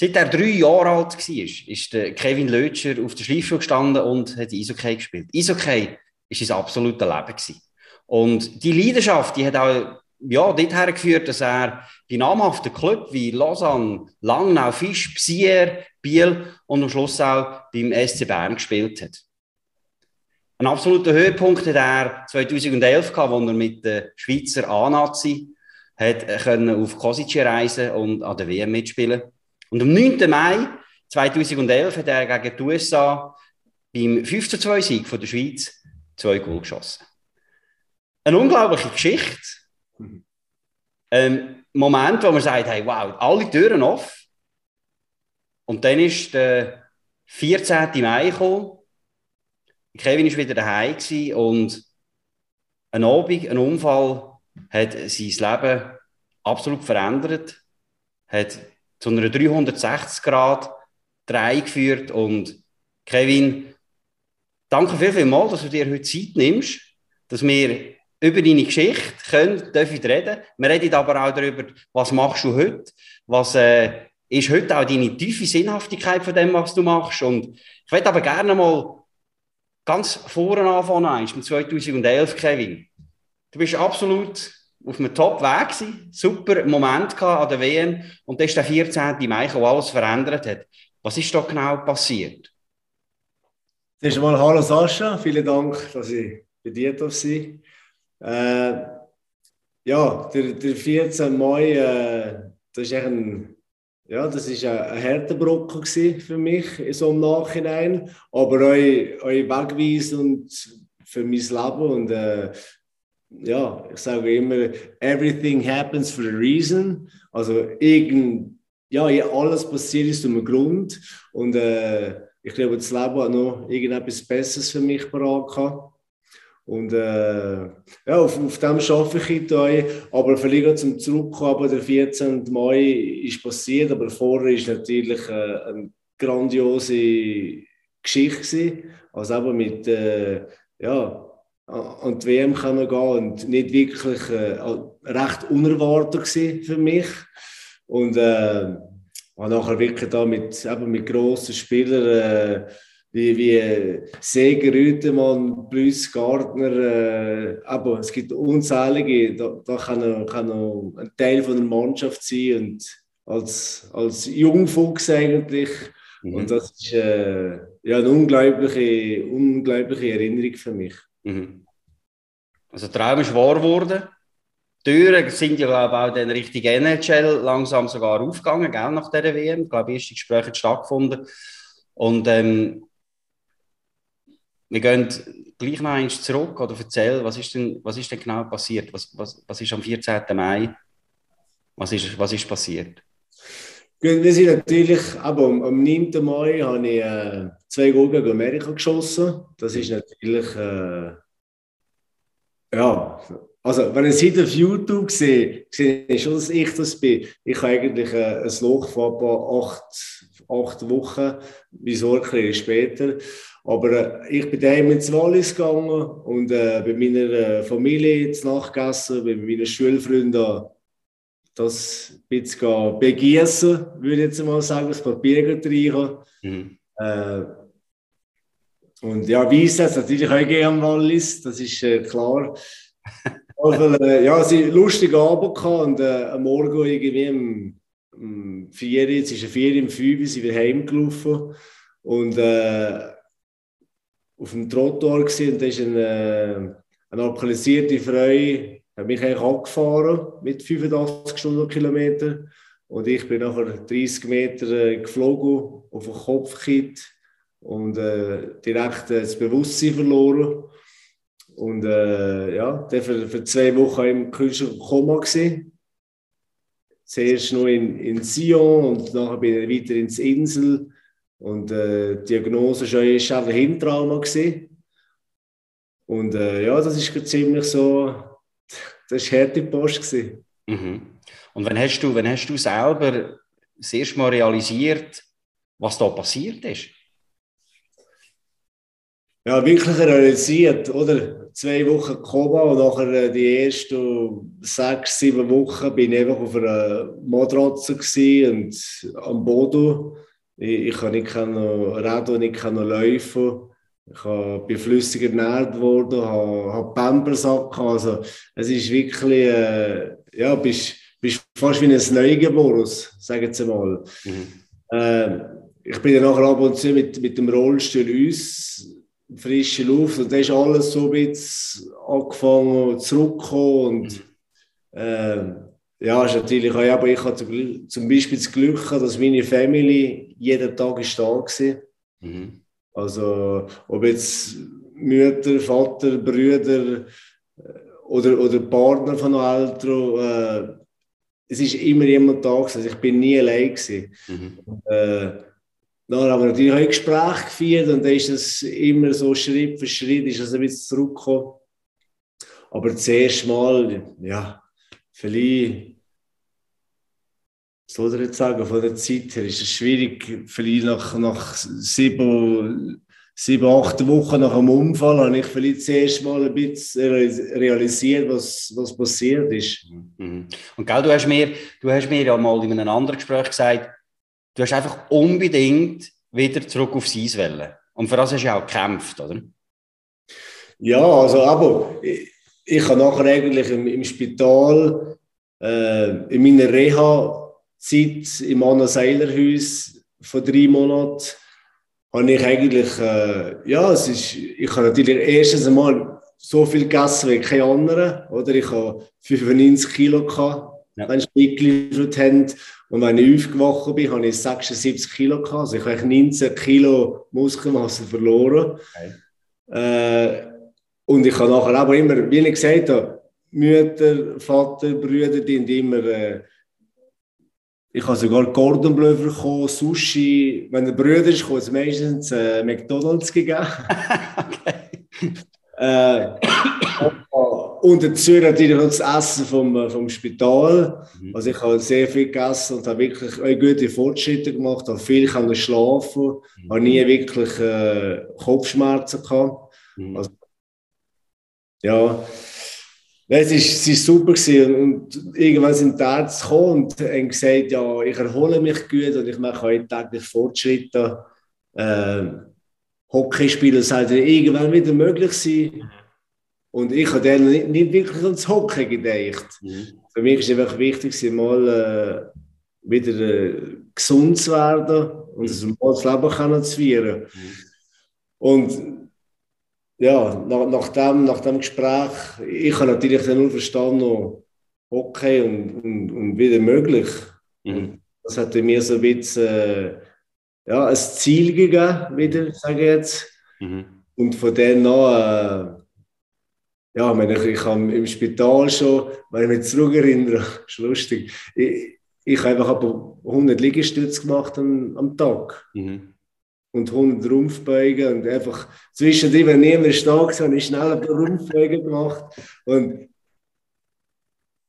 Seit er drei Jahre alt war, ist Kevin Lötscher auf der Schleifschuhe gestanden und hat Eishockey gespielt. Eishockey war sein absolutes Leben. Und die Leidenschaft, die hat auch ja, dort hergeführt, dass er bei namhaften Clubs wie Lausanne, Langnau, Fisch, Psier, Biel und am Schluss auch beim SC Bern gespielt hat. Ein absoluter Höhepunkt hat er 2011 gehabt, als er mit der Schweizer A-Nazi auf Kosice reisen und an der WM mitspielen. Und am 9. Mai 2011 hat er gegen die USA beim 5 Sieg der Schweiz zwei Goal geschossen. Eine unglaubliche Geschichte. Mhm. Moment, wo man sagt, hey, wow, alle Türen offen. Und dann ist der 14. Mai gekommen. Kevin war wieder daheim und ein Abend, ein Unfall hat sein Leben absolut verändert, hat zu einer 360 Grad Dreh geführt und Kevin, danke viel, viel mal, dass du dir heute Zeit nimmst, dass wir über deine Geschichte können, dürfen reden. Wir reden aber auch darüber, was machst du heute, was äh, ist heute auch deine tiefe Sinnhaftigkeit von dem, was du machst. Und ich möchte aber gerne mal ganz vorne anfangen, mit 2011, Kevin. Du bist absolut auf einem Top-Weg gewesen, super Moment an der WM und das ist der 14. Mai, wo alles verändert hat. Was ist da genau passiert? Zuerst einmal Hallo Sascha, vielen Dank, dass ich bei dir sein äh, Ja, der, der 14. Mai, äh, das ist ein ja, das ist ein, harter Brocken für mich so im Nachhinein, aber euch, euch wegweisend für mein Leben und äh, ja, ich sage immer, everything happens for a reason. Also irgend, ja, alles passiert ist um einen Grund. Und äh, ich glaube, das Leben hat noch irgendetwas Besseres für mich parat Und äh, ja, auf, auf dem arbeite ich heute. Aber vielleicht zum Zurückkommen, der 14. Mai ist passiert, aber vorher ist natürlich äh, eine grandiose Geschichte. Also eben mit, äh, ja, an die WM können gehen und nicht wirklich äh, recht unerwartet für mich. Und äh, habe nachher wirklich da mit, eben mit grossen Spielern äh, wie, wie Seger, Rütemann, Blüss, Gardner, äh, aber es gibt unzählige, da, da kann, kann ein Teil von der Mannschaft sein und als, als Jungfuchs eigentlich. Mhm. Und das ist äh, ja, eine unglaubliche, unglaubliche Erinnerung für mich. Mhm. Also Traum ist wahr geworden. Die Türen sind ja, glaube ich, auch dann Richtung NHL langsam sogar aufgegangen, gell, nach dieser WM. Ich glaube, erste Gespräche stattgefunden. Und ähm, wir gehen gleich noch eins zurück oder erzähl, was ist denn, was ist denn genau passiert? Was, was, was ist am 14. Mai? Was ist, was ist passiert? Wir sind natürlich, aber am, am 9. Mai habe ich äh, zwei Goal gegen Amerika geschossen. Das ist natürlich äh, ja, also wenn ich es auf YouTube sehe, sehe ich schon, dass ich das bin. Ich habe eigentlich äh, ein Loch von acht, acht Wochen, wieso ein später. Aber äh, ich bin daheim ins Wallis gegangen und äh, bei meiner äh, Familie zu Nacht gegessen, bei meinen Schulfreunden das ein bisschen begießen, würde ich jetzt mal sagen, das Papier reichen. Mhm. Äh, und ja, Weiss hat natürlich auch gerne Wallis, das ist äh, klar. also, äh, ja, sie lustige Abend gehabt und äh, am Morgen irgendwie um, um vier, jetzt ist es vier, im fünf, sind wir heimgelaufen und äh, auf dem Trottoir gesehen und da ist eine, äh, eine alkoholisierte Frau, hat mich eigentlich angefahren mit 85 Stundenkilometer und ich bin nachher 30 Meter äh, geflogen, auf den Kopf gekippt und äh, direkt äh, das Bewusstsein verloren. Und äh, ja, der für, für zwei Wochen im künstlichen Koma gewesen. Zuerst noch in, in Sion und nachher bin ich weiter ins Insel. Und äh, die Diagnose war einfach Hirntrauma. Gewesen. Und äh, ja, das ist ziemlich so, das war harte Post. Mhm. Und wann hast, du, wann hast du selber das erste Mal realisiert, was da passiert ist? Ja, wirklich realisiert, oder? zwei Wochen Koma und nachher äh, die ersten sechs, sieben Wochen bin ich einfach auf einer Matratze und am Boden. Ich, ich kann nicht reden, ich kann noch laufen. Ich bin flüssig ernährt worden, habe, habe Pampers Also, es ist wirklich, äh, ja, bist, bist fast wie ein Neugeborens, sagen Sie mal. Mhm. Äh, ich bin dann nachher ab und zu mit, mit dem Rollstuhl uns, frische Luft, und dann ist alles so ein bisschen angefangen zurückzukommen. Und, äh, ja, ist natürlich auch, aber ich hatte zum Beispiel das Glück, dass meine Family jeden Tag ist da war. Mhm. Also, ob jetzt Mütter, Vater, Brüder äh, oder, oder Partner von Eltern, äh, es ist immer jemand da gewesen. Also ich bin nie allein gewesen. Mhm. Äh, dann haben wir natürlich auch ein Gespräch geführt und dann ist es immer so Schritt für Schritt ist es ein bisschen zurückgekommen. Aber das erste Mal, ja, vielleicht soll ich jetzt sagen, von der Zeit her ist es schwierig, vielleicht nach, nach sieben, sieben, acht Wochen nach einem Unfall habe ich vielleicht das erste Mal ein bisschen realisiert, was, was passiert ist. Mhm. Und gell, du, hast mir, du hast mir ja mal in einem anderen Gespräch gesagt, du hast einfach unbedingt wieder zurück aufs Eis wollen. Und für das hast du ja auch gekämpft, oder? Ja, also aber ich, ich habe nachher eigentlich im, im Spital, äh, in meiner Reha, Zeit im Anna Seiler Haus von drei Monaten habe ich eigentlich, äh, ja, es ist, ich habe natürlich erstens einmal so viel gegessen wie kein anderer, oder? Ich habe 95 Kilo gehabt, ja. wenn sie mitgeliefert haben. Und wenn ich aufgewacht bin, habe ich 76 Kilo gehabt. Also ich habe 19 Kilo Muskelmasse verloren. Okay. Äh, und ich habe nachher aber immer, wie ich gesagt habe, Mütter, Vater, Brüder, die immer äh, ich habe sogar Gordon Bleu bekommen, Sushi. Wenn der Brüder ist, kommt es meistens äh, McDonalds gegeben. okay. äh, und dazu natürlich noch das Essen vom, äh, vom Spital. Mhm. Also ich habe sehr viel gegessen und habe wirklich gute Fortschritte gemacht, habe viel schlafen, mhm. habe nie wirklich äh, Kopfschmerzen gehabt. Mhm. Also, ja, es ist, es ist super gewesen. und irgendwann sind die Ärzte gekommen und haben gesagt, ja, ich erhole mich gut und ich mache heute täglich Fortschritte. Äh, Hockey spielen sollte irgendwann wieder möglich sein. Und ich habe dann nicht, nicht wirklich ans Hockey gedacht. Mhm. Für mich ist es einfach wichtig, mal äh, wieder äh, gesund zu werden und mhm. ein normales Leben zu führen. Mhm. Und ja, nach, nach, dem, nach dem Gespräch, ich habe natürlich dann nur verstanden, okay und, und, und wieder möglich. Mhm. Das hat mir so ein bisschen äh, ja, ein Ziel gegeben, wieder, sage ich jetzt. Mhm. Und von dann an, äh, ja, ich, ich habe im Spital schon, wenn ich mich zurückerinnere, ist lustig, ich, ich habe einfach aber 100 Liegestütze gemacht am, am Tag. Mhm und 100 Rumpfbeugen und einfach zwischendrin, wenn niemand da war, habe ich schnell ein paar Rumpfbeugen gemacht und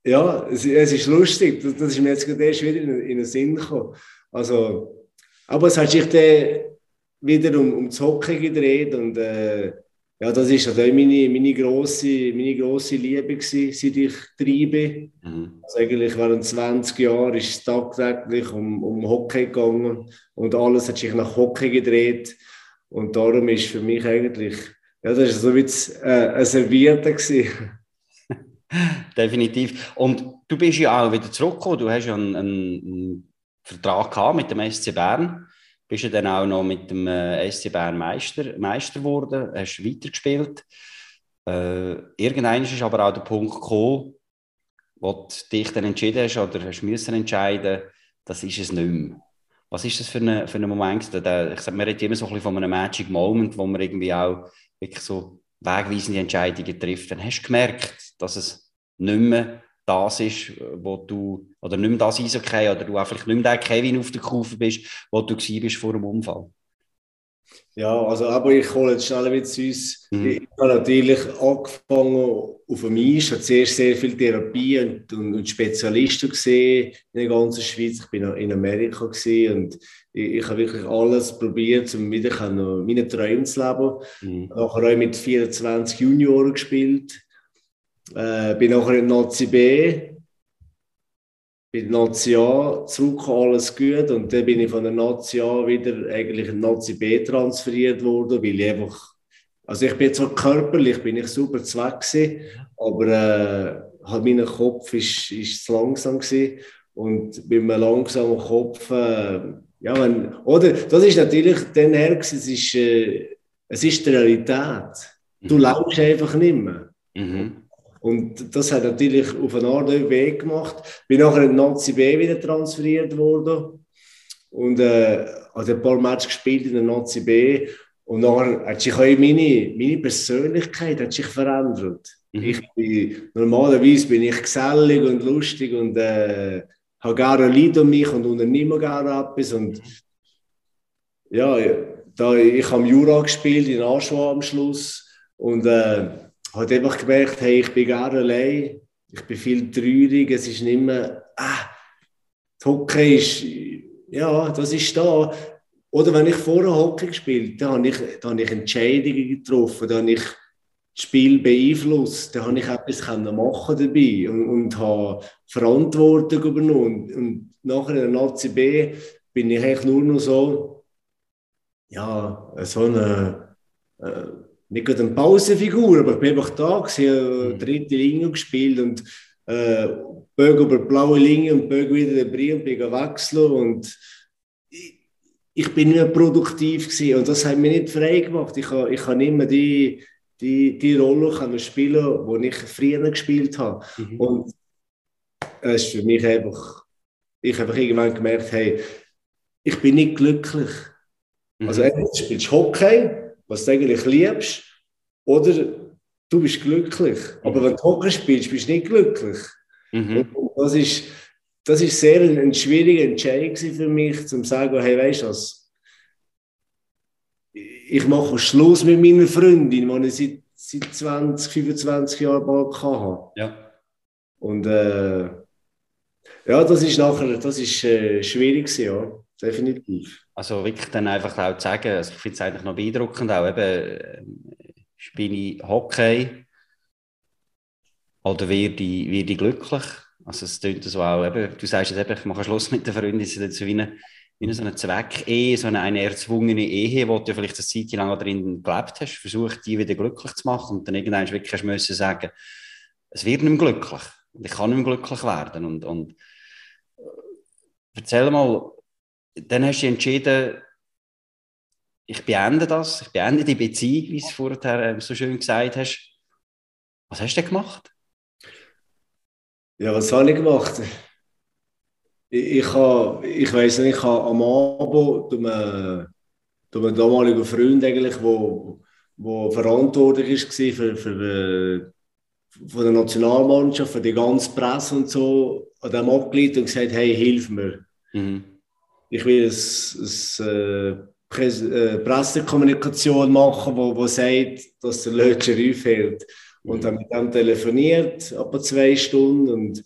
ja, es, es ist lustig, das, das, ist mir jetzt gerade erst wieder in, in den Sinn gekommen. Also, aber es hat sich dann wieder um, um das Hockey gedreht und äh, ja, das ist also meine, meine, grosse, meine grosse Liebe gewesen, seit ich drei bin. Mhm. Also eigentlich während 20 Jahren ist es tagtäglich um, um Hockey gegangen und alles hat sich nach Hockey gedreht. Und darum ist für mich eigentlich, ja, das ist so wie äh, ein Servierte gewesen. Definitiv. Und du bist ja auch wieder zurückgekommen. Du hast ja einen, einen Vertrag gehabt mit dem SC Bern bist du dann auch noch mit dem äh, SC Bern Meister, Meister geworden, hast weitergespielt. Äh, irgendwann ist aber auch der Punkt gekommen, wo du dich dann entschieden hast oder hast müssen entscheiden, das ist es nicht mehr. Was ist das für ein für eine Moment? Ich sage, man redet immer so ein bisschen von einem Magic Moment, wo man irgendwie auch wirklich so wegweisende Entscheidungen trifft. Dann hast du gemerkt, dass es nicht mehr das ist, wo du, oder nicht mehr das Eishockey, oder du einfach nicht mehr der Kevin auf der Kurve bist, wo du bist vor dem Unfall? Ja, also aber ich hole jetzt schnell wieder zu uns. Mhm. Ich habe natürlich angefangen auf dem Eis, habe zuerst sehr viel Therapie und, und, und, Spezialisten gesehen in der ganzen Schweiz. Ich bin in Amerika und ich, ich habe wirklich alles probiert, um wieder meine Träume zu leben. Mhm. Nachher auch mit 24 Junioren gespielt. Äh, bin nachher in Nazi B der Nazi A zurück, alles gut. Und dann bin ich von der Nazi A wieder eigentlich in Nazi B transferiert worden, weil ich einfach, also ich bin zwar körperlich, bin ich super zweck gewesen, aber äh, halt mein Kopf ist, ist zu langsam gewesen. Und bei einem langsamen Kopf, äh, ja, wenn, oder, das ist natürlich dann her, es ist, äh, es ist die Realität. Du mhm. laufst einfach nicht mehr. Mhm. Und das hat natürlich auf eine Art Weg gemacht. Bin nachher in Nazi B wieder transferiert worden und äh, also ein paar Matches gespielt in der Nazi B. Und nachher hat sich auch meine, meine Persönlichkeit hat sich verändert. Mhm. Ich bin, normalerweise bin ich gesellig und lustig und äh, habe gerne Lied um mich und unternehme gerne etwas. Und ja, da, ich habe Jura gespielt in Aschua am Schluss und äh, habe einfach gemerkt, hey, ich bin gerne allein, ich bin viel traurig, es ist nicht mehr, ah, Hockey ist, ja, das ist da. Oder wenn ich vorher Hockey gespielt habe, dann habe ich, dann habe ich Entscheidungen getroffen, dann habe ich das Spiel beeinflusst, dann habe ich etwas machen dabei und, und habe Verantwortung übernommen. Und, und nachher in der Nazi B bin ich eigentlich nur noch so, ja, so eine, äh, nicht gerade eine Pausenfigur, aber ich bin einfach da gewesen, mhm. dritte Linie gespielt und äh, Bögen über die blaue Linie und Bögen wieder den Brie und bin wechseln und ich, ich bin nicht mehr produktiv gewesen und das hat mich nicht frei gemacht. Ich habe ich nicht mehr die, die, die Rolle können spielen, die ich früher gespielt habe. Mhm. Und es ist für mich einfach, ich habe irgendwann gemerkt, hey, ich bin nicht glücklich. Mhm. Also entweder spielst Hockey was du eigentlich liebst, oder du bist glücklich. Aber mhm. wenn du Hockey spielst, bist du nicht glücklich. Mhm. das ist, das ist sehr ein, ein schwieriger Entscheid für mich, zu sagen, hey, weißt du was, ich mache Schluss mit meiner Freundin, die ich seit, seit 20, 25 Jahren bald hatte. Ja. Und äh, ja, das ist nachher, das ist äh, schwierig ja, definitiv. Also wirklich dann einfach auch zu sagen, also ich finde es eigentlich noch beeindruckend, auch eben, äh, spiele ich Hockey oder werde ich, werde ich glücklich? Also es klingt so auch, eben, du sagst jetzt eben, ich mache Schluss mit der Freundin, es ist so wie eine, so eine Zweck-Ehe, so eine, eine erzwungene Ehe, wo du vielleicht eine Zeit lang drin gelebt hast, versucht, die wieder glücklich zu machen und dann irgendwann wirklich hast müssen sagen, es wird nicht mehr glücklich und ich kann nicht mehr glücklich werden und, und äh, erzähl mal, dann hast du entschieden, ich beende das, ich beende die Beziehung, wie du es vorher ähm, so schön gesagt hast. Was hast du denn gemacht? Ja, was habe ich gemacht? Ich, ich, habe, ich weiß nicht, ich habe am Abend einen, damaligen Freund, eigentlich, wo, wo verantwortlich war für, für, von der Nationalmannschaft, für die ganze Presse und so, an dem abgelegt und gesagt, hey, hilf mir. Mhm ich will eine äh, äh, Pressekommunikation machen, wo, wo sagt, dass der Lötscher aufhält. Und mhm. dann mit dem telefoniert, etwa zwei Stunden. Und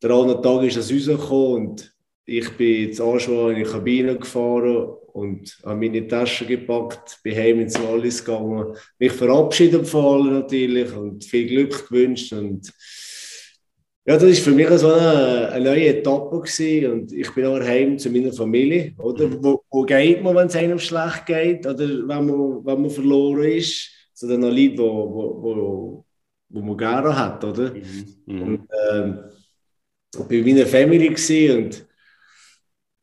der andere Tag ist das rausgekommen und ich bin zu Anschau in die Kabine gefahren und habe meine Tasche gepackt, bin heim ins Wallis gegangen, mich verabschiedet von allen natürlich und viel Glück gewünscht und ja, das war für mich so eine, eine neue Etappe gewesen. und ich bin auch heim zu meiner Familie. Oder? Mhm. Wo, wo geht man, wenn es einem schlecht geht oder wenn man, wenn man verloren ist? So dann noch Leute, wo, wo, wo, wo man gerne hat, oder? Mhm. mhm. Und ähm, ich war bei meiner Familie und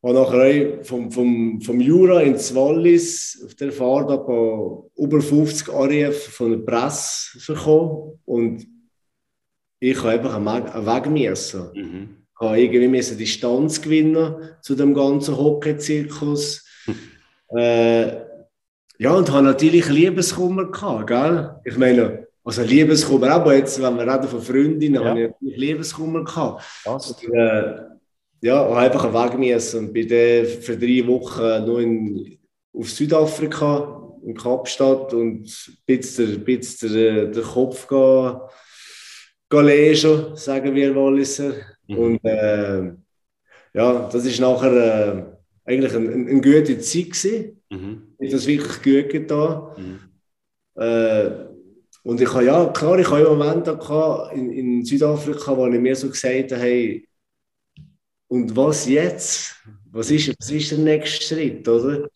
habe nachher vom, vom, vom Jura ins Wallis auf der Fahrt über 50 Anrufe von der Presse bekommen und ich habe einfach einen Weg müssen. Mhm. Ich habe irgendwie müssen Distanz gewinnen zu dem ganzen Hockey-Zirkus. äh, ja, und habe natürlich Liebeskummer gehabt, gell? Ich meine, also Liebeskummer, aber jetzt, wenn wir reden von Freundinnen, ja. habe ich natürlich Liebeskummer gehabt. Und, äh, ja, habe einfach einen Weg müssen und bin dann für drei Wochen nur in, auf Südafrika in Kapstadt und ein bisschen, bisschen den, den Kopf gehen, lesen, sagen wir Walliser. Mhm. Und äh, ja, das ist nachher äh, eigentlich eine, eine gute Zeit gewesen. Mhm. Ich das wirklich gut getan. Mhm. Äh, und ich habe ja, klar, ich habe einen Moment in, in Südafrika, wo ich mir so gesagt habe, hey, und was jetzt? Was ist, was ist der nächste Schritt, oder?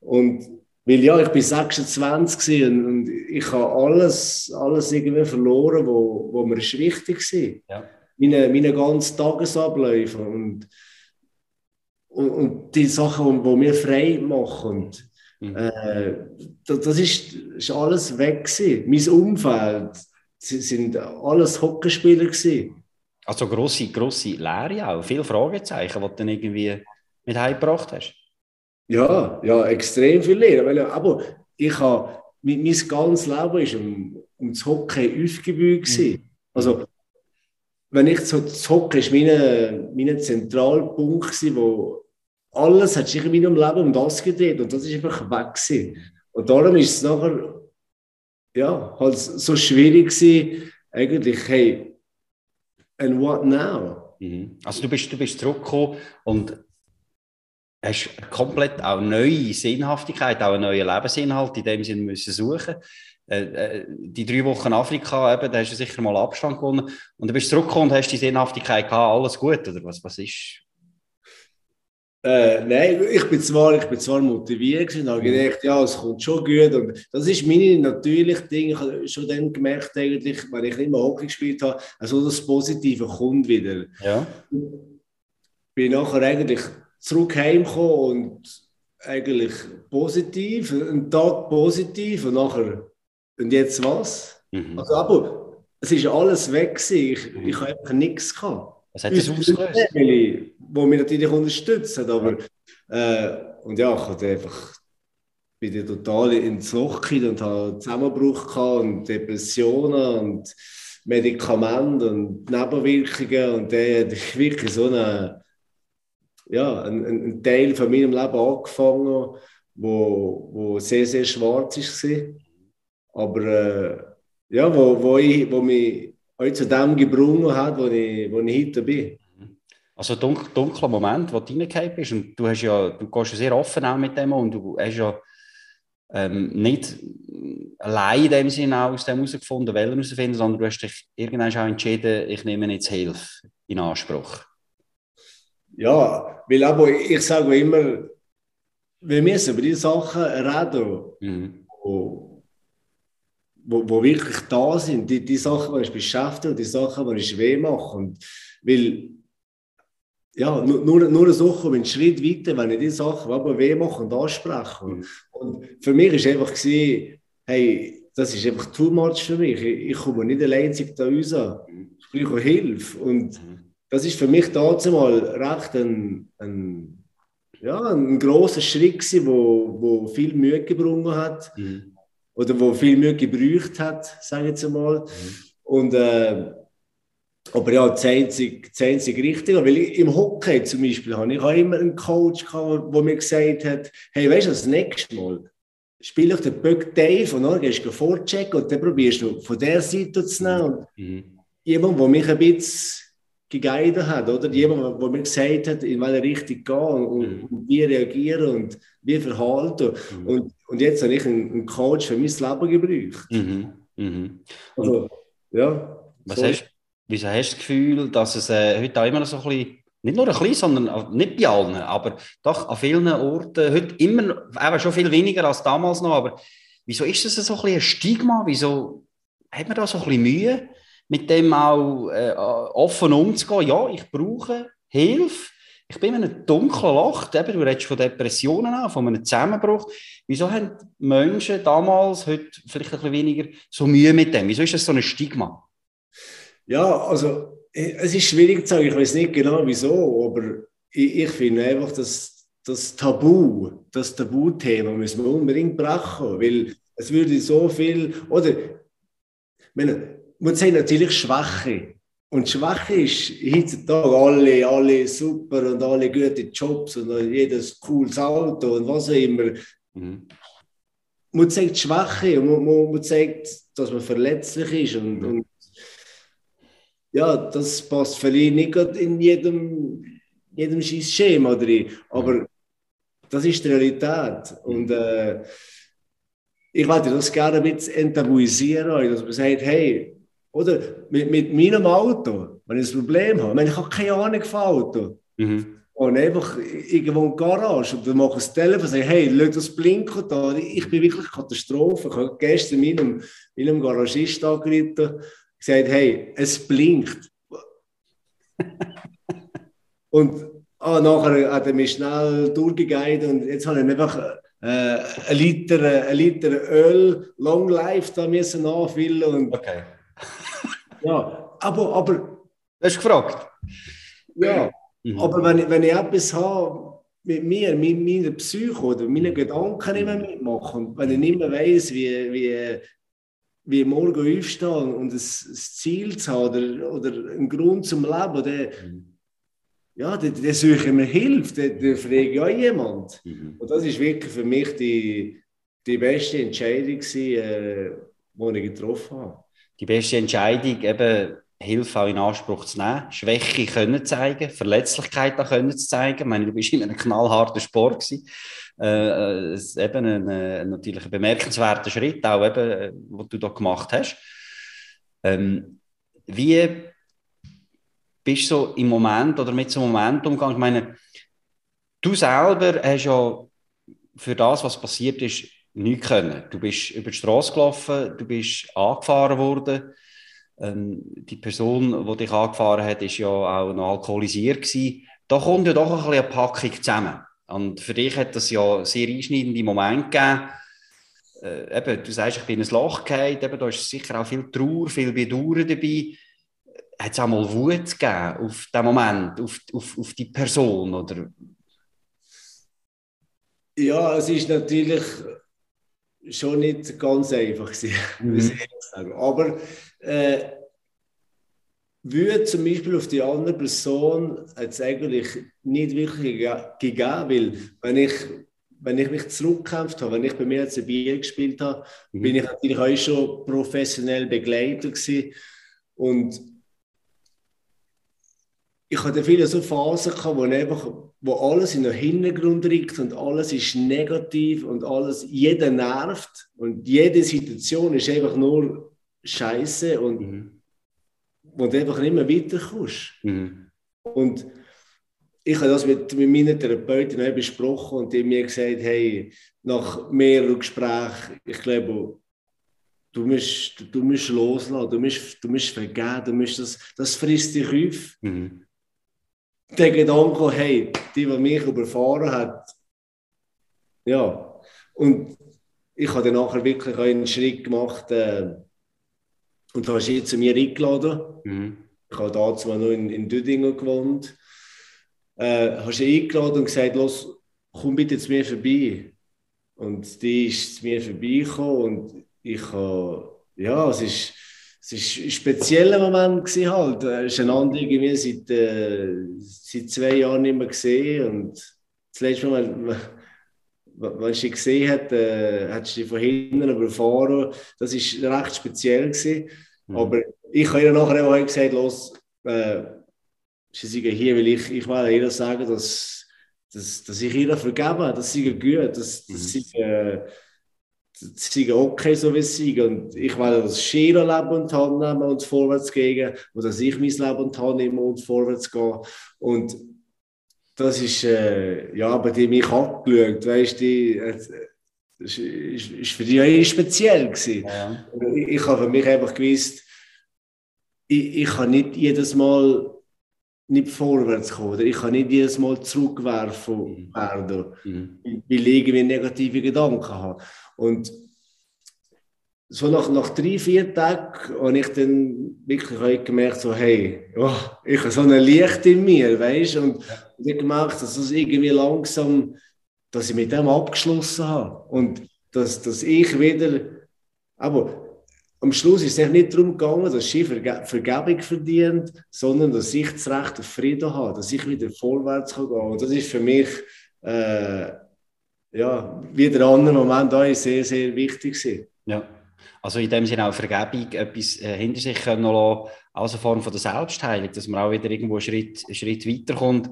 Und weil ja, ich bin 26 und, und ich habe alles, alles irgendwie verloren, wo, wo mir ist wichtig war. Ja. Meine, meine ganzen Tagesabläufe und, und, und die Sachen, die mir frei machen. Mhm. Äh, das, das ist, ist alles weg gewesen. Mein Umfeld sind alles Hockeyspieler gewesen. Also grosse, grosse Lehre auch, viele Fragezeichen, die du dann irgendwie mit heimgebracht hast. Ja, ja, extrem viel Lehre. Aber ich habe, mein, mein ganzes Leben war um, um das Hockey aufgebaut. Mhm. Also, wenn ich so, das Hockey ist mein, mein Zentralpunkt gewesen, wo alles hat sich in meinem Leben um das gedreht und das ist einfach weg gewesen. Und darum ist es nachher, ja, halt so schwierig gewesen, eigentlich, hey, and what now? Mhm. Also du bist, du bist zurückgekommen und hast komplett auch neue Sinnhaftigkeit, auch einen neuen Lebensinhalt in dem Sinne müssen suchen. Äh, äh, die drei Wochen Afrika, eben, da hast du sicher mal Abstand gewonnen und du bist zurückgekommen und hast die Sinnhaftigkeit gehabt, alles gut, oder was, was ist? Äh, nein, ich bin zwar, ich bin zwar motiviert und habe gedacht, ja, es kommt schon gut. Und das ist meine natürliche Ding. Ich habe schon dann gemerkt, eigentlich, wenn ich nicht mehr Hockey gespielt habe, also das Positive kommt wieder. Ja. Bin nachher eigentlich zurück heimgekommen und eigentlich positiv, einen Tag positiv und nachher, und jetzt was? Mhm. Also, aber es ist alles weg Ich, mhm. ich habe einfach nichts gehabt. Was hat das ausgelöst? Die mich natürlich unterstützen, aber äh, und ja, ich hatte einfach bin total ins Loch und habe Zusammenbruch gehabt und Depressionen und Medikamente und Nebenwirkungen und der hat wirklich so eine ja, ein, ein, Teil von meinem Leben angefangen, wo, wo sehr, sehr schwarz war. Aber äh, ja, wo, wo, ich, wo mich auch zu dem gebrungen hat, wo ich, wo ich heute bin. Also dunkel, dunkler Moment, wo du reingekommen bist und du hast ja, du gehst ja sehr offen auch mit dem und du hast ja ähm, nicht allein in dem Sinne aus dem herausgefunden, welchen herausfinden, sondern du hast dich irgendwann auch entschieden, ich nehme jetzt Hilfe in Anspruch. Ja, weil aber ich sage immer, wir müssen über die Sachen reden, mhm. wo, wo, wo, wirklich da sind, die, die Sachen, die uns beschäftigen, die Sachen, die uns weh machen. Weil, ja, nur, nur, nur so kommen einen Schritt weiter, wenn ich die Sachen, die aber weh machen, ansprechen. Mhm. Und für mich war einfach, gewesen, hey, das ist einfach too much für mich. Ich, ich komme nicht allein da raus. Ich brauche Hilfe. Und mhm das ist für mich dazu mal recht ein, ein, ja, ein großer Schritt gewesen, wo, wo viel Mühe gebrungen hat mhm. oder wo viel Mühe gebraucht hat, sage ich jetzt einmal. Mhm. Und äh, aber ja, das einzige, das einzige Richtige, weil ich, im Hockey zum Beispiel habe ich auch immer einen Coach gehabt, der mir gesagt hat, hey, weißt du, das nächste Mal spiele ich den Böck Dave und dann gehst du vorchecken und dann probierst du von der Seite zu nehmen. Mhm. jemand, der mich ein bisschen geguidet hat, oder? Jemand, der mir gesagt hat, in welche Richtung gehen und, mhm. und wie reagieren und wie verhalten. Mhm. Und, und jetzt habe ich einen, einen, Coach für mein Leben gebraucht. Mhm. Mhm. Also, ja. Was so. hast, wieso hast du das Gefühl, dass es äh, heute auch immer noch so ein bisschen, nicht nur ein bisschen, sondern nicht bei allen, aber doch an vielen Orten, heute immer, eben schon viel weniger als damals noch, aber wieso ist das so ein, bisschen ein Stigma? Wieso hat man da so ein bisschen Mühe? Mit dem auch äh, offen umzugehen. Ja, ich brauche Hilfe. Ich bin in einem dunklen Loch. Eben, du redest von Depressionen an, von einem Zusammenbruch. Wieso haben Menschen damals, heute vielleicht ein bisschen weniger, so Mühe mit dem? Wieso ist das so ein Stigma? Ja, also es ist schwierig zu sagen. Ich weiß nicht genau wieso, aber ich, ich finde einfach, dass das Tabu, das Tabuthema müssen wir unbedingt brechen, weil es würde so viel, oder, ich meine, man sehen natürlich Schwache. Und Schwache ist heutzutage alle, alle super und alle gute Jobs und jedes cooles Auto und was auch immer. Mhm. man zeigt Schwäche und man, man, man, zeigt, dass man verletzlich ist. Und, mhm. und ja, das passt vielleicht nicht in jedem, jedem Schema drin, aber das ist die Realität. Und äh, ich würde das gerne ein bisschen enttabuisieren, dass man sagt, hey, oder mit, mit meinem Auto, wenn ich ein Problem habe, ich, meine, ich habe keine Ahnung von Auto. Mhm. Und einfach irgendwo in der Garage und dann mache ich das Telefon und sage, hey, lass das blinken da. Ich bin wirklich Katastrophe. Ich habe gestern meinem, meinem Garagist angerufen und gesagt, hey, es blinkt. und ah, nachher hat er mich schnell durchgeguidet und jetzt habe ich einfach äh, ein, Liter, ein Liter Öl Long Life da müssen nachfüllen. Und, okay. Ja, aber, aber... Du hast gefragt? Ja. Mhm. Aber wenn, ich, wenn ich etwas habe mit mir, mit meiner Psyche oder meinen Gedanken mehr mitmachen und wenn ich nicht mehr weiss, wie, wie, wie morgen aufstehen und ein, ein Ziel zu haben oder, oder einen Grund zum Leben, dann, mhm. ja, dann, dann suche ich mir Hilfe, dann, dann frage ich auch jemand. Mhm. Und das ist wirklich für mich die, die beste Entscheidung, äh, die ich getroffen habe. Die beste Entscheidung, eben Hilfe auch in Anspruch zu nehmen, Schwäche können zeigen, Verletzlichkeit auch können zu zeigen. Ich meine, du bist in einem knallharten Sport gewesen. Äh, äh, eben ein, ein, natürlich ein bemerkenswerter Schritt, auch eben, äh, was du da gemacht hast. Ähm, wie bist du so im Moment oder mit so einem Moment umgegangen? Ich meine, du selber hast ja für das, was passiert ist, nichts können. Du bist über die Straße gelaufen, du bist angefahren worden ähm, die Person, die dich angefahren hat, ist ja auch noch alkoholisiert gewesen. Da kommt ja doch ein bisschen eine Packung zusammen. Und für dich hat das ja sehr einschneidende Momente gegeben. Äh, eben, du sagst, ich bin in ein Loch gefallen, eben, da ist sicher auch viel Trauer, viel Bedauern dabei. Hat es auch mal Wut gegeben auf den Moment, auf, auf, auf die Person? Oder? Ja, es ist natürlich schon nicht ganz einfach gewesen, mhm. muss ich sagen. Aber äh, würde zum Beispiel auf die andere Person jetzt eigentlich nicht wirklich gegeben, weil wenn ich, wenn ich mich zurückgekämpft habe, wenn ich bei mir als ein Bier gespielt habe, mhm. bin ich natürlich auch schon professionell begleitet gewesen. und ich hatte viele so Phasen gehabt, wo einfach, wo alles in den Hintergrund rückt und alles ist negativ und alles, jeder nervt und jede Situation ist einfach nur Scheiße und mhm. wo du einfach nicht mehr weiterkommst. Mhm. Und ich habe das mit, mit meiner Therapeutin auch besprochen und die mir gesagt, hey, nach mehreren Gesprächen, ich glaube, du musst, du musst loslassen, du musst, du musst vergeben, du musst das, das frisst dich auf. Mhm. Der Gedanke, hey, die, die mich überfahren hat, ja. Und ich habe dann nachher wirklich einen Schritt gemacht, äh, und du jetzt zu mir eingeladen. Mhm. Ich habe damals noch in, in Düdingen gewohnt. Äh, hast du eingeladen und gesagt, los, komm bitte zu mir vorbei. Und die ist zu mir vorbeigekommen und ich habe, ja, es ist, es ist ein spezieller Moment gewesen halt. Es ist einander irgendwie seit, äh, seit zwei Jahren nicht mehr gesehen und das letzte Mal, wenn sie gesehen hat, äh, hat sie von hinten überfahren. Das war recht speziell. Gewesen. Mhm. Aber ich habe ihr nachher auch gesagt, los, äh, sie sind hier, weil ich, ich will ihr sagen, dass, dass, dass ich ihr vergebe, dass sie gut, dass, mhm. dass sie, äh, sie okay, so wie sie Und ich will das Schiro Leben und Hand nehmen und vorwärts gehen und dass ich mein Leben und Hand nehme und vorwärts gehe. Und das ist, äh, ja, bei dem ich abgeschaut, weißt du, äh, das ist, für dich auch speziell gewesen. Ja. Ich, ich habe für mich einfach gewusst, ich, ich kann nicht jedes Mal nicht vorwärts kommen oder ich kann nicht jedes Mal zurückwerfen mhm. werden, mhm. weil ich irgendwie negative Gedanken habe. Und so nach, nach drei, vier Tagen habe ich dann wirklich gemerkt, so, hey, oh, ich habe so ein Licht in mir, weißt du? Und ja. ich habe gemerkt, dass es irgendwie langsam, dass ich mit dem abgeschlossen habe. Und dass, dass ich wieder, aber am Schluss ist es nicht darum gegangen, dass sie Verge Vergebung verdient, sondern dass ich das Recht auf Frieden habe, dass ich wieder vorwärts kann gehen. Und das ist für mich, äh, ja, wie der andere Moment auch sehr, sehr wichtig gewesen. Ja, also in dem Sinne auch Vergebung etwas äh, hinter sich können lassen, als eine Form von der Selbstheilung, dass man auch wieder irgendwo einen Schritt, einen Schritt weiterkommt.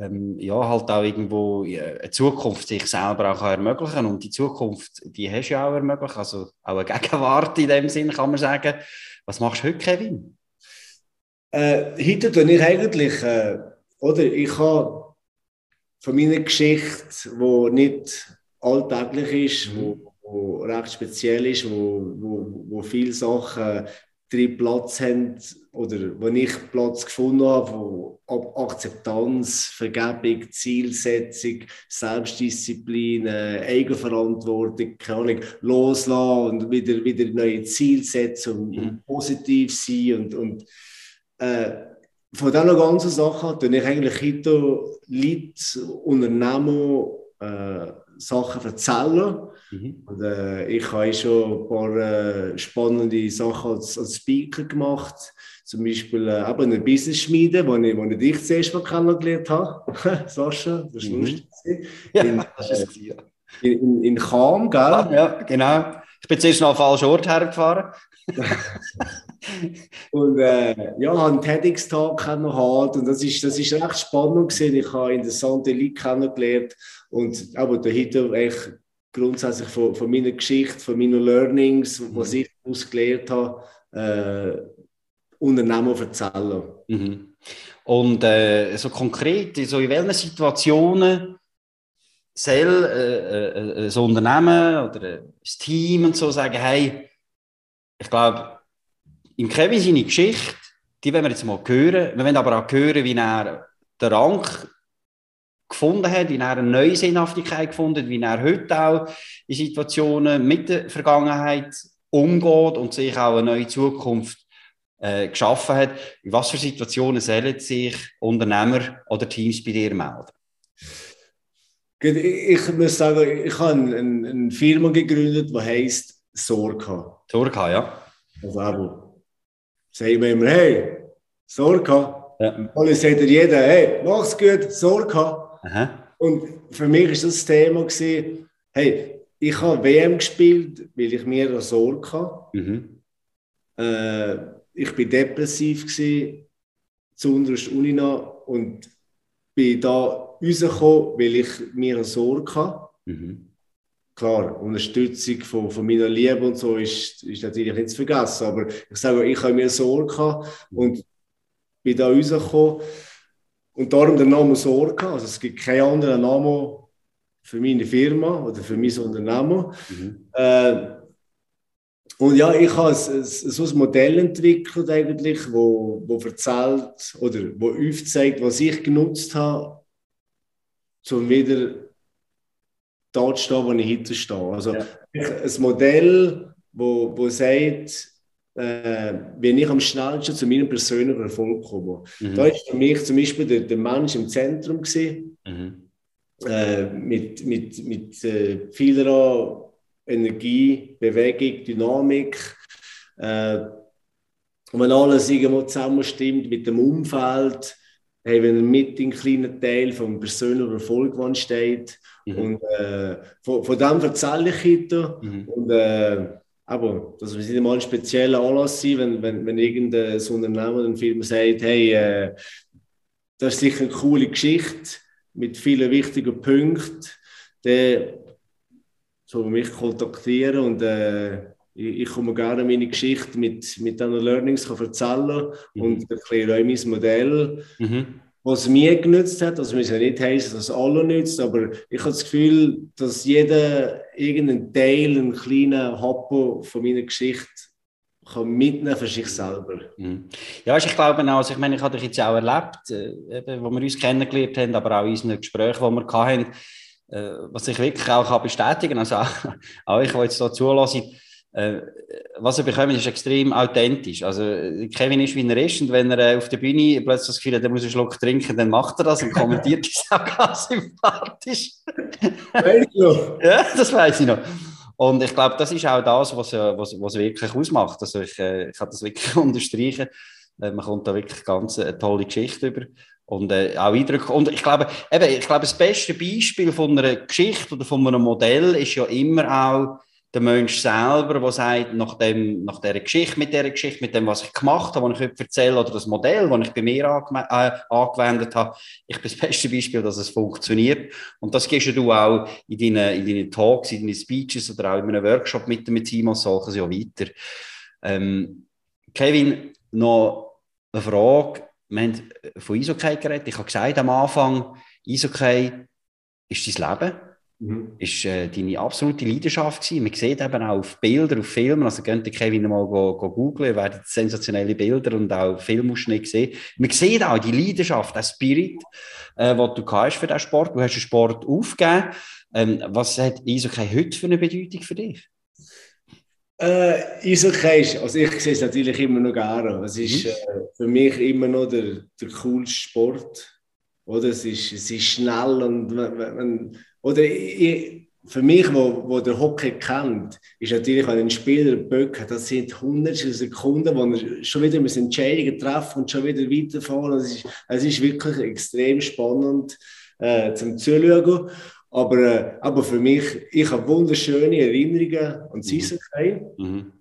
Ähm, ja, halt auch irgendwo eine Zukunft sich selber auch ermöglichen und die Zukunft, die hast du ja auch ermöglicht, also auch eine Gegenwart in dem Sinne kann man sagen. Was machst du heute, Kevin? Äh, heute tue ich eigentlich, äh, oder ich habe von meiner Geschichte, die nicht alltäglich ist, mhm. wo, wo recht speziell ist, wo, wo, wo viele Sachen drin Platz haben oder wo ich Platz gefunden habe, wo Akzeptanz, Vergebung, Zielsetzung, Selbstdisziplin, äh, Eigenverantwortung, keine Ahnung, loslassen und wieder, wieder neue Ziele setzen und, mhm. positiv sein und, und äh, von diesen ganzen Sachen tue ich eigentlich heute Leute, Unternehmen, äh, Sachen erzählen. Mhm. Und, äh, ich habe schon ein paar äh, spannende Sachen als, als Speaker gemacht. Zum Beispiel äh, eben eine Business-Schmiede, wo ich, wo ich dich zuerst mal kennengelernt habe. Sascha, das ist mhm. lustig. Ja, in, das ist äh, in, in, in Cham, gell? Ja, genau. Ich bin zuerst noch auf falschen Ort hergefahren. und äh, ja, habe einen TEDx-Tag halt und das ist, das ist recht spannend gewesen. Ich habe interessante Leute kennengelernt und aber dahinter echt grundsätzlich von, von meiner Geschichte, von meinen Learnings, mhm. was ich ausgelernt habe, äh, Unternehmen erzählen. Mhm. Und äh, so konkret, so in welchen Situationen soll äh, äh, ein Unternehmen oder ein Team und so sagen, hey, ich glaube, im Kevin seine Geschichte, die wollen wir jetzt mal hören. Wir wollen aber auch hören, wie er den Rang gefunden hat, wie er eine neue Sinnhaftigkeit gefunden hat, wie er heute auch in Situationen mit der Vergangenheit umgeht und sich auch eine neue Zukunft äh, geschaffen hat. In was für Situationen sollen sich Unternehmer oder Teams bei dir melden? Ich muss sagen, ich habe eine, eine Firma gegründet, die heißt Sorka. Sorka, ja. Also eben, sagen wir immer, hey, Sorka. Ja. Und dann sagt jeder, hey, mach's gut, Sorka. Aha. Und für mich war das, Thema, gewesen, hey, ich habe WM gespielt, weil ich mir eine Sorge hatte. Mhm. Äh, ich war depressiv, gewesen, zu unterst Unina und bin da rausgekommen, weil ich mir eine Sorge hatte. Mhm klar, Unterstützung von, von meiner Liebe und so ist, ist natürlich nicht zu vergessen. Aber ich sage, ich habe mir Sorge und bin da rausgekommen. Und darum der Name Sorge. Also es gibt keinen anderen Namen für meine Firma oder für mein Unternehmen. Mhm. Äh, und ja, ich habe so ein Modell entwickelt, eigentlich, wo, wo erzählt oder wo aufzeigt, was ich genutzt habe, um wieder dort stehen, wo ich heute stehe. Also ja. ein Modell, wo, wo sagt, äh, wenn ich am schnellsten zu meinem persönlichen Erfolg komme. Mhm. Da ist für mich zum Beispiel der, der Mensch im Zentrum gesehen, mhm. äh, mit, mit, mit äh, vieler Energie, Bewegung, Dynamik. Äh, und wenn alles irgendwo zusammenstimmt mit dem Umfeld, hey, wenn er mit in kleinen Teil vom persönlichen Erfolg steht, Mhm. Und äh, von, von dem erzähle ich heute. Mhm. Und, äh, aber das wird nicht mal ein spezieller Anlass sein, wenn, wenn, wenn irgendein Unternehmen oder eine Firma sagt, hey, äh, das ist sicher eine coole Geschichte mit vielen wichtigen Punkten, dann soll man mich kontaktieren und äh, ich, ich komme gerne meine Geschichte mit, mit diesen Learnings erzählen mhm. und erkläre euch mein Modell. Mhm was mir genützt hat. Das muss ja nicht heißen, dass alle nützt, aber ich habe das Gefühl, dass jeder irgendeinen Teil, einen kleinen Happen von meiner Geschichte kann mitnehmen für sich selber. Mhm. Ja, ich glaube auch, also ich meine, ich habe dich jetzt auch erlebt, äh, eben, wo wir uns kennengelernt haben, aber auch in unseren Gesprächen, die wir hatten, äh, was ich wirklich auch bestätigen kann, also auch, ich, die jetzt hier zulasse, was er bekommt, ist extrem authentisch. Also, Kevin ist wie ein ist und wenn er äh, auf der Bühne plötzlich das Gefühl hat, er muss einen Schluck trinken, dann macht er das und kommentiert das auch ganz sympathisch. Weißt du? ja, das weiß ich noch. Und ich glaube, das ist auch das, was, äh, was, was wirklich ausmacht. Also ich, äh, ich kann das wirklich unterstreichen. Äh, man kommt da wirklich ganz eine tolle Geschichte über. Und äh, auch Eindrücke. Und ich glaube, eben, ich glaube, das beste Beispiel von einer Geschichte oder von einem Modell ist ja immer auch der Mensch selber, der sagt, nach, dem, nach dieser Geschichte, mit dieser Geschichte, mit dem, was ich gemacht habe, was ich heute erzähle, oder das Modell, das ich bei mir äh, angewendet habe, ich bin das beste Beispiel, dass es funktioniert. Und das gehst du auch in deinen, in deinen Talks, in deinen Speeches oder auch in einem Workshop mit dem Team als solches ja weiter. Ähm, Kevin, noch eine Frage. Wir haben von Isokay geredet. Ich habe gesagt am Anfang, Isokay ist dein Leben. Mhm. Ist äh, deine absolute Leidenschaft gewesen. Man sieht eben auch auf Bildern, auf Filmen, also könnt ihr Kevin mal go, go googlen, werdet sensationelle Bilder und auch Filmausschnitte sehen. Man sieht auch die Leidenschaft, der Spirit, äh, den du hast für diesen Sport. Du hast den Sport aufgegeben. Ähm, was hat Eishockey heute für eine Bedeutung für dich? Äh, Eishockey ist, also ich sehe es natürlich immer noch gerne. Es ist mhm. äh, für mich immer noch der, der coolste Sport. Oder? Es, ist, es ist schnell und wenn, wenn oder ich, für mich, wo, wo der Hockey kennt, ist natürlich, wenn ein Spieler Böck hat, das sind hundertstel Sekunden, wo er schon wieder mit Entscheidungen treffen und schon wieder weiterfahren. Es ist, es ist wirklich extrem spannend äh, zum Zuschauen. Aber, äh, aber für mich, ich habe wunderschöne Erinnerungen an das Eishockey, mhm.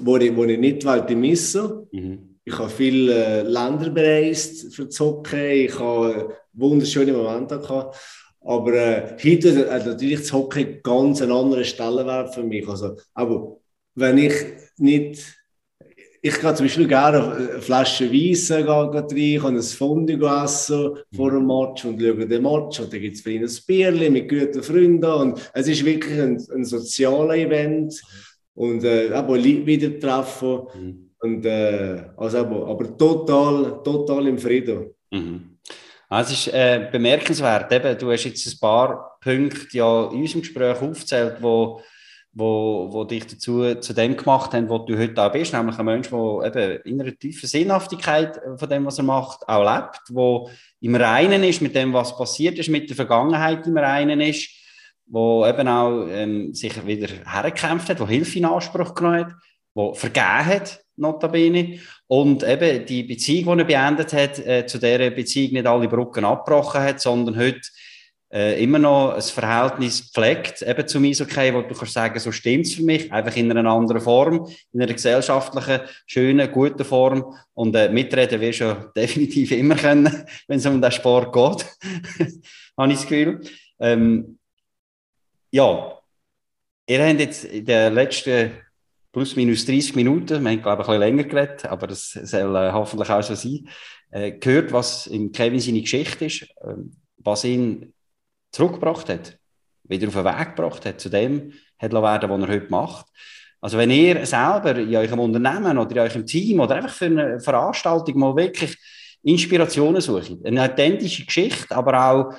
wo, ich, wo ich nicht wollte missen. Mhm. Ich habe viele äh, Länder bereist für das Hockey, ich habe wunderschöne Momente gehabt. Aber äh, heute hat natürlich das Hockey ganz einen anderen Stellenwert für mich. Also, aber wenn ich nicht. Ich gehe zum Beispiel gerne eine Flasche Weisse rein, kann ein Fondue essen vor dem Match und schaue den Match. Und dann gibt es für ihn ein Bierchen mit guten Freunden. Und es ist wirklich ein, ein soziales Event. Und äh, aber wieder treffen. Mhm. Und, äh, also, aber, aber total, total im Frieden. Mhm. Also es ist äh, bemerkenswert. Eben, du hast jetzt ein paar Punkte ja in unserem Gespräch aufgezählt, wo, wo, wo dich dazu zu dem gemacht haben, wo du heute auch bist, nämlich ein Mensch, der in einer tiefen Sinnhaftigkeit von dem, was er macht, auch lebt, wo im Reinen ist mit dem, was passiert ist, mit der Vergangenheit im Reinen ist, wo eben auch ähm, sich wieder hergekämpft hat, wo Hilfe in Anspruch genommen hat, wo vergeben hat notabene. Und eben die Beziehung, die er beendet hat, äh, zu dieser Beziehung nicht alle Brücken abgebrochen hat, sondern heute äh, immer noch ein Verhältnis pflegt, eben zum Eishockey, wo du kannst sagen, so stimmt es für mich, einfach in einer anderen Form, in einer gesellschaftlichen, schönen, guten Form. Und äh, mitreden du ja definitiv immer können, wenn es um den Sport geht, habe ich das Gefühl. Ähm, ja, ihr habt jetzt in den letzten plus minus 30 Minuten, wir haben glaube ich ein bisschen länger geredet, aber das soll äh, hoffentlich auch so sein, äh, gehört, was in Kevin seine Geschichte ist, äh, was ihn zurückgebracht hat, wieder auf den Weg gebracht hat, zu dem hat werden, was er heute macht. Also wenn ihr selber in eurem Unternehmen oder in eurem Team oder einfach für eine Veranstaltung mal wirklich Inspirationen sucht, eine authentische Geschichte, aber auch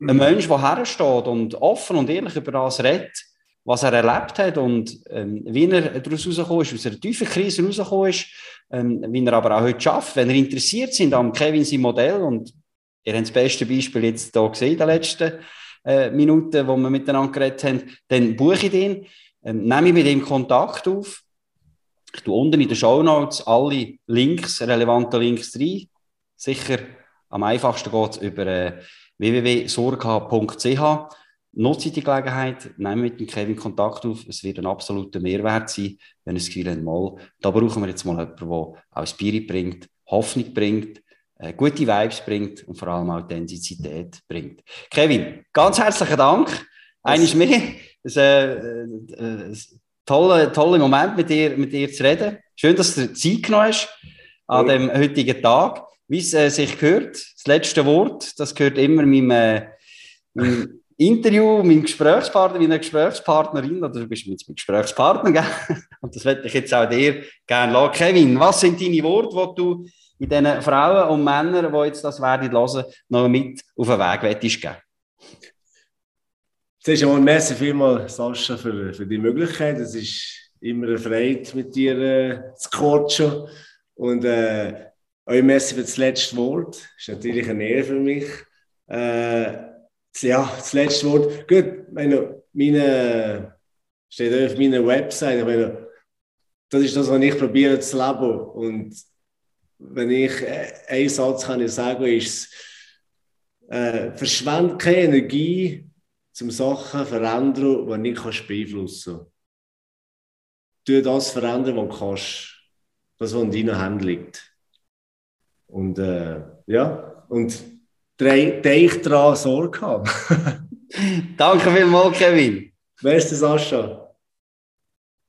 ein. Mensch, der hersteht und offen und ehrlich über das redet, was er erlebt hat und ähm, wie er daraus rausgekommen ist, aus einer tiefen Krise rausgekommen ist, ähm, wie er aber auch heute schafft. Wenn ihr interessiert sind am Kevin sein Modell und ihr habt das beste Beispiel jetzt hier gesehen in den letzten äh, Minuten, wo wir miteinander geredet haben, dann buche ich den, ähm, nehme ich mit ihm Kontakt auf. Ich tue unten in den Show Notes alle Links, relevante Links rein. Sicher am einfachsten geht es über äh, www.sorga.ch nutze die Gelegenheit, nehme mit dem Kevin Kontakt auf. Es wird ein absoluter Mehrwert sein, wenn es Gefühl mal, da brauchen wir jetzt mal jemanden, der auch Spirit bringt, Hoffnung bringt, äh, gute Vibes bringt und vor allem Authentizität bringt. Kevin, ganz herzlichen Dank. Eines mehr. Es, äh, äh, ein toller, toller Moment mit dir, mit dir zu reden. Schön, dass du Zeit genommen hast an dem heutigen Tag. Wie es äh, sich gehört, das letzte Wort, das gehört immer meinem, äh, meinem Interview mit Gesprächspartner, mit einer Gesprächspartnerin, oder du bist mit Gesprächspartner, gell? und das werde ich jetzt auch dir gerne lassen. Kevin, was sind deine Worte, die du in diesen Frauen und Männern, die jetzt das werden hören, noch mit auf den Weg wettest geben? Zuerst einmal merci vielmals, Sascha, für, für die Möglichkeit. Es ist immer eine Freude, mit dir äh, zu coachen. Und äh, euch merci für das letzte Wort. Das ist natürlich eine Ehre für mich. Äh, ja, das letzte Wort. Gut, meine, meine, steht auf meiner Website. Meine, das ist das, was ich probiere zu leben. Und wenn ich äh, einen Satz kann ich sagen, ist äh, verschwende keine Energie, zum Sachen verändern, die du nicht beeinflussen kannst. Tu das verändern, was du kannst. Das, was in deinen Händen liegt. Und äh, ja, und denk daran, Sorge haben. Danke vielmals, Kevin. Wer ist das, Sascha?